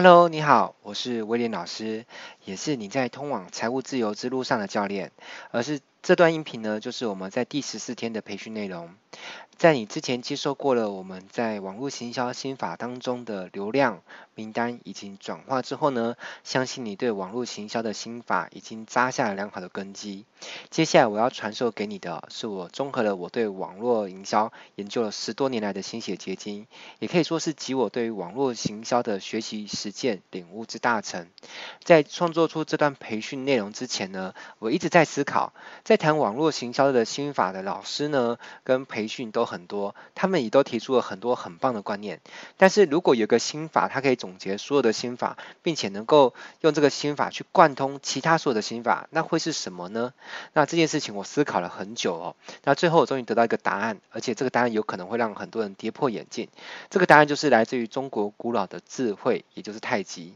Hello，你好，我是威廉老师，也是你在通往财务自由之路上的教练。而是这段音频呢，就是我们在第十四天的培训内容。在你之前接受过了我们在网络行销心法当中的流量名单以及转化之后呢，相信你对网络行销的心法已经扎下了良好的根基。接下来我要传授给你的是我综合了我对网络营销研究了十多年来的心血结晶，也可以说是集我对于网络行销的学习实践领悟之大成。在创作出这段培训内容之前呢，我一直在思考，在谈网络行销的心法的老师呢，跟培训都很多，他们也都提出了很多很棒的观念。但是如果有个心法，它可以总结所有的心法，并且能够用这个心法去贯通其他所有的心法，那会是什么呢？那这件事情我思考了很久哦。那最后我终于得到一个答案，而且这个答案有可能会让很多人跌破眼镜。这个答案就是来自于中国古老的智慧，也就是太极。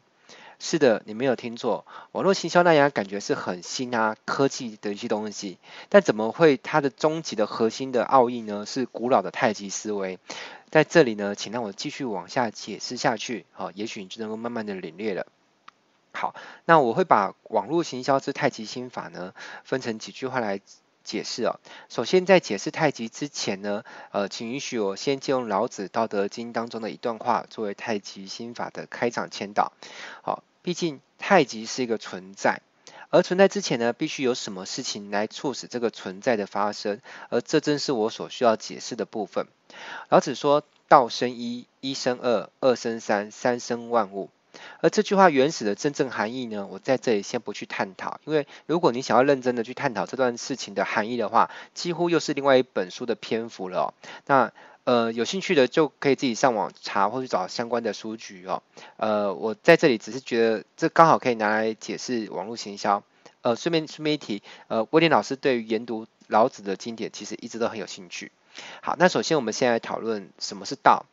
是的，你没有听错，网络行销那样感觉是很新啊，科技的一些东西，但怎么会它的终极的核心的奥义呢？是古老的太极思维。在这里呢，请让我继续往下解释下去，好，也许你就能够慢慢的领略了。好，那我会把网络行销之太极心法呢，分成几句话来解释哦。首先，在解释太极之前呢，呃，请允许我先借用老子《道德经》当中的一段话，作为太极心法的开场签导。好。毕竟太极是一个存在，而存在之前呢，必须有什么事情来促使这个存在的发生，而这正是我所需要解释的部分。老子说：“道生一，一生二，二生三，三生万物。”而这句话原始的真正含义呢，我在这里先不去探讨，因为如果你想要认真的去探讨这段事情的含义的话，几乎又是另外一本书的篇幅了。那呃，有兴趣的就可以自己上网查或去找相关的书籍哦。呃，我在这里只是觉得这刚好可以拿来解释网络行销。呃，顺便顺便一提，呃，威廉老师对于研读老子的经典其实一直都很有兴趣。好，那首先我们先来讨论什么是道。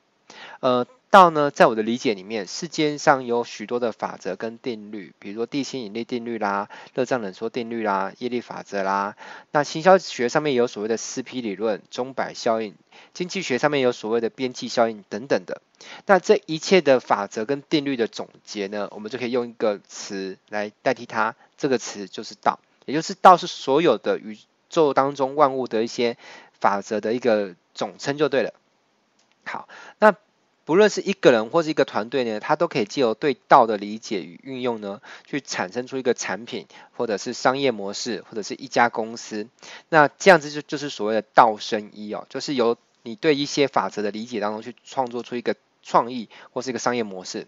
呃。道呢，在我的理解里面，世间上有许多的法则跟定律，比如说地心引力定律啦、热胀冷缩定律啦、业力法则啦。那行销学上面有所谓的四 P 理论、钟摆效应，经济学上面有所谓的边际效应等等的。那这一切的法则跟定律的总结呢，我们就可以用一个词来代替它，这个词就是道，也就是道是所有的宇宙当中万物的一些法则的一个总称就对了。好，那。不论是一个人或是一个团队呢，他都可以借由对道的理解与运用呢，去产生出一个产品，或者是商业模式，或者是一家公司。那这样子就就是所谓的道生一哦，就是由你对一些法则的理解当中去创作出一个创意或是一个商业模式。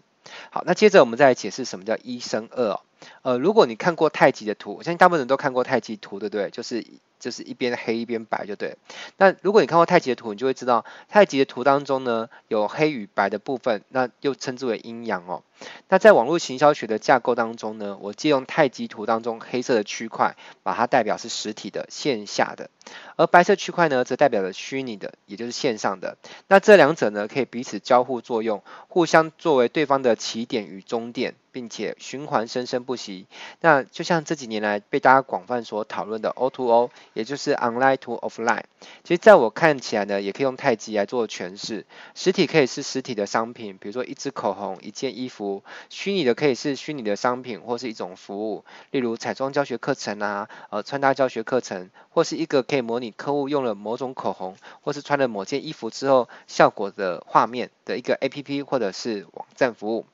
好，那接着我们再来解释什么叫一生二哦。呃，如果你看过太极的图，我相信大部分人都看过太极图，对不对？就是。就是一边黑一边白就对。那如果你看过太极的图，你就会知道太极的图当中呢，有黑与白的部分，那又称之为阴阳哦。那在网络行销学的架构当中呢，我借用太极图当中黑色的区块，把它代表是实体的线下的，而白色区块呢，则代表了虚拟的，也就是线上的。那这两者呢，可以彼此交互作用，互相作为对方的起点与终点。并且循环生生不息。那就像这几年来被大家广泛所讨论的 O2O，也就是 Online to Offline。其实在我看起来呢，也可以用太极来做诠释。实体可以是实体的商品，比如说一支口红、一件衣服；虚拟的可以是虚拟的商品或是一种服务，例如彩妆教学课程啊，呃，穿搭教学课程，或是一个可以模拟客户用了某种口红，或是穿了某件衣服之后效果的画面的一个 APP 或者是网站服务。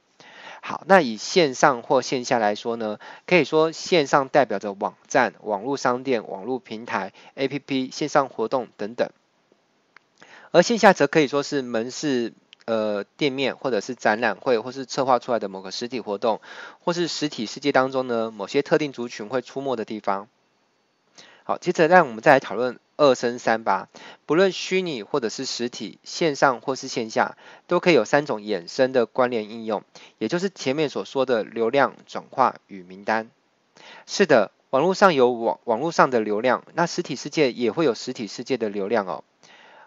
好，那以线上或线下来说呢，可以说线上代表着网站、网络商店、网络平台、APP、线上活动等等，而线下则可以说是门市、呃店面，或者是展览会，或是策划出来的某个实体活动，或是实体世界当中呢，某些特定族群会出没的地方。好，接着让我们再来讨论二生三八。不论虚拟或者是实体，线上或是线下，都可以有三种衍生的关联应用，也就是前面所说的流量转化与名单。是的，网络上有网网络上的流量，那实体世界也会有实体世界的流量哦。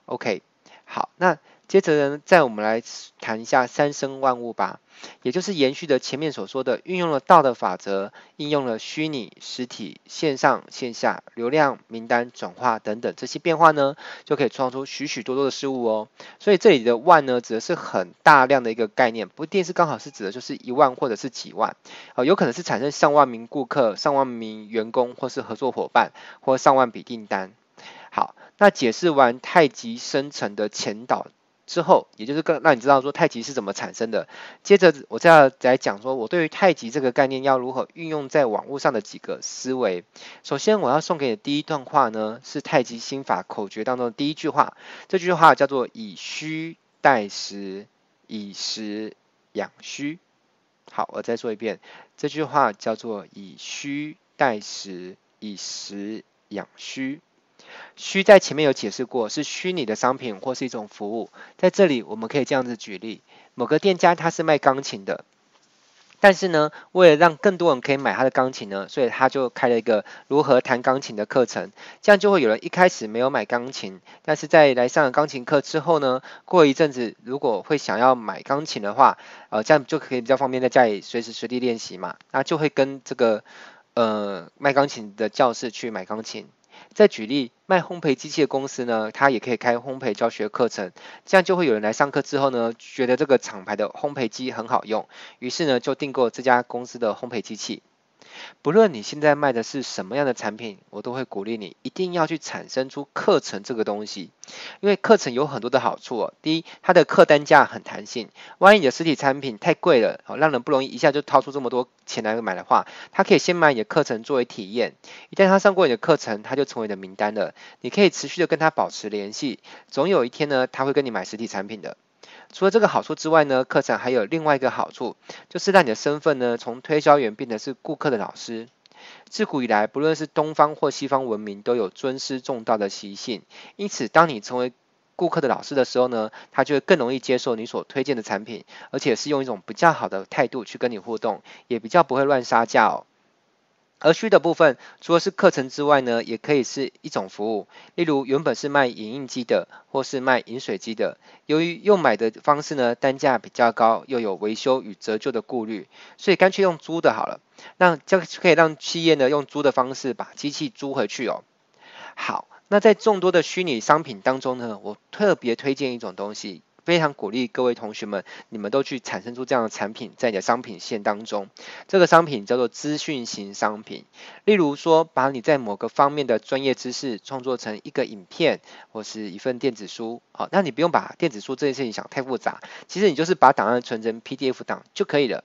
OK，好，那接着呢，再我们来谈一下三生万物吧。也就是延续的前面所说的，运用了道的法则，应用了虚拟、实体、线上、线下、流量、名单、转化等等这些变化呢，就可以创造出许许多多的事物哦。所以这里的万呢，指的是很大量的一个概念，不一定是刚好是指的就是一万或者是几万，哦，有可能是产生上万名顾客、上万名员工，或是合作伙伴，或上万笔订单。好，那解释完太极生成的前导。之后，也就是更让你知道说太极是怎么产生的。接着，我再要来讲说，我对于太极这个概念要如何运用在网络上的几个思维。首先，我要送给你的第一段话呢，是太极心法口诀当中的第一句话。这句话叫做“以虚代实，以实养虚”。好，我再说一遍，这句话叫做“以虚代实，以实养虚”。虚在前面有解释过，是虚拟的商品或是一种服务。在这里，我们可以这样子举例：某个店家他是卖钢琴的，但是呢，为了让更多人可以买他的钢琴呢，所以他就开了一个如何弹钢琴的课程。这样就会有人一开始没有买钢琴，但是在来上了钢琴课之后呢，过一阵子如果会想要买钢琴的话，呃，这样就可以比较方便在家里随时随地练习嘛。那就会跟这个呃卖钢琴的教室去买钢琴。再举例，卖烘焙机器的公司呢，它也可以开烘焙教学课程，这样就会有人来上课之后呢，觉得这个厂牌的烘焙机很好用，于是呢就订购这家公司的烘焙机器。不论你现在卖的是什么样的产品，我都会鼓励你一定要去产生出课程这个东西，因为课程有很多的好处哦。第一，它的客单价很弹性，万一你的实体产品太贵了，哦，让人不容易一下就掏出这么多钱来买的话，他可以先买你的课程作为体验，一旦他上过你的课程，他就成为你的名单了，你可以持续的跟他保持联系，总有一天呢，他会跟你买实体产品的。除了这个好处之外呢，课程还有另外一个好处，就是让你的身份呢，从推销员变得是顾客的老师。自古以来，不论是东方或西方文明，都有尊师重道的习性。因此，当你成为顾客的老师的时候呢，他就会更容易接受你所推荐的产品，而且是用一种比较好的态度去跟你互动，也比较不会乱杀价哦。而虚的部分，除了是课程之外呢，也可以是一种服务。例如，原本是卖影印机的，或是卖饮水机的，由于用买的方式呢，单价比较高，又有维修与折旧的顾虑，所以干脆用租的好了。那这可以让企业呢，用租的方式把机器租回去哦。好，那在众多的虚拟商品当中呢，我特别推荐一种东西。非常鼓励各位同学们，你们都去产生出这样的产品，在你的商品线当中。这个商品叫做资讯型商品。例如说，把你在某个方面的专业知识创作成一个影片或是一份电子书。好，那你不用把电子书这件事情想太复杂，其实你就是把档案存成 PDF 档就可以了。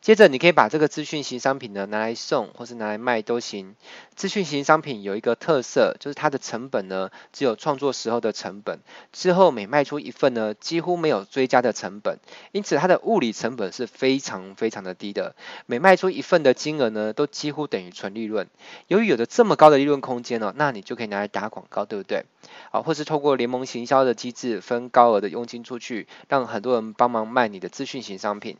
接着，你可以把这个资讯型商品呢拿来送，或是拿来卖都行。资讯型商品有一个特色，就是它的成本呢只有创作时候的成本，之后每卖出一份呢几乎没有追加的成本，因此它的物理成本是非常非常的低的。每卖出一份的金额呢都几乎等于纯利润。由于有着这么高的利润空间呢，那你就可以拿来打广告，对不对？啊，或是透过联盟行销的机制分高额的佣金出去，让很多人帮忙卖你的资讯型商品。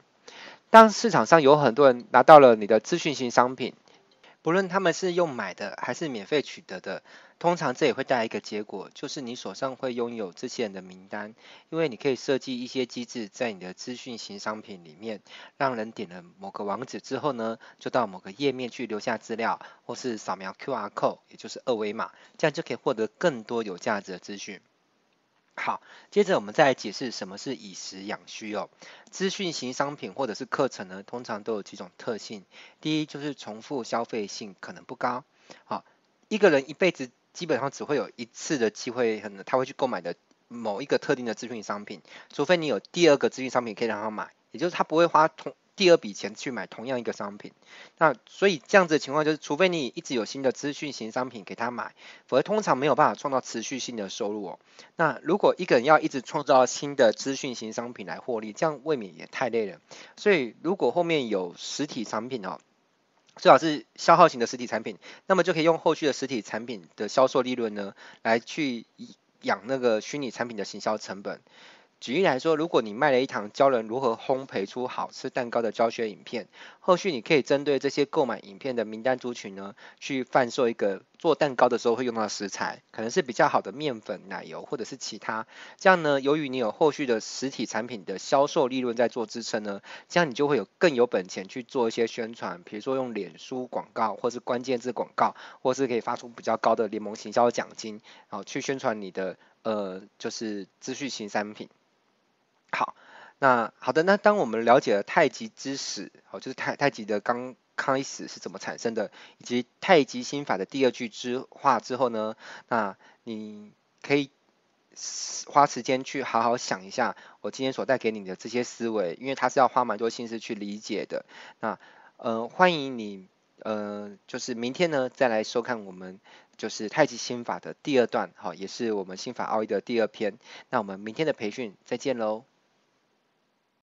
当市场上有很多人拿到了你的资讯型商品，不论他们是用买的还是免费取得的，通常这也会带来一个结果，就是你手上会拥有这些人的名单，因为你可以设计一些机制在你的资讯型商品里面，让人点了某个网址之后呢，就到某个页面去留下资料，或是扫描 QR code，也就是二维码，这样就可以获得更多有价值的资讯。好，接着我们再来解释什么是以实养虚哦。资讯型商品或者是课程呢，通常都有几种特性。第一就是重复消费性可能不高。好，一个人一辈子基本上只会有一次的机会，可能他会去购买的某一个特定的资讯商品，除非你有第二个资讯商品可以让他买，也就是他不会花同。第二笔钱去买同样一个商品，那所以这样子的情况就是，除非你一直有新的资讯型商品给他买，否则通常没有办法创造持续性的收入哦。那如果一个人要一直创造新的资讯型商品来获利，这样未免也太累了。所以如果后面有实体产品哦，最好是消耗型的实体产品，那么就可以用后续的实体产品的销售利润呢，来去养那个虚拟产品的行销成本。举例来说，如果你卖了一堂教人如何烘焙出好吃蛋糕的教学影片，后续你可以针对这些购买影片的名单族群呢，去贩售一个做蛋糕的时候会用到的食材，可能是比较好的面粉、奶油或者是其他。这样呢，由于你有后续的实体产品的销售利润在做支撑呢，这样你就会有更有本钱去做一些宣传，比如说用脸书广告，或是关键字广告，或是可以发出比较高的联盟行销奖金，然后去宣传你的呃就是资讯型商品。那好的，那当我们了解了太极之始，哦，就是太太极的刚开始是怎么产生的，以及太极心法的第二句之话之后呢，那你可以花时间去好好想一下我今天所带给你的这些思维，因为它是要花蛮多心思去理解的。那呃，欢迎你呃，就是明天呢再来收看我们就是太极心法的第二段，好，也是我们心法奥义的第二篇。那我们明天的培训再见喽。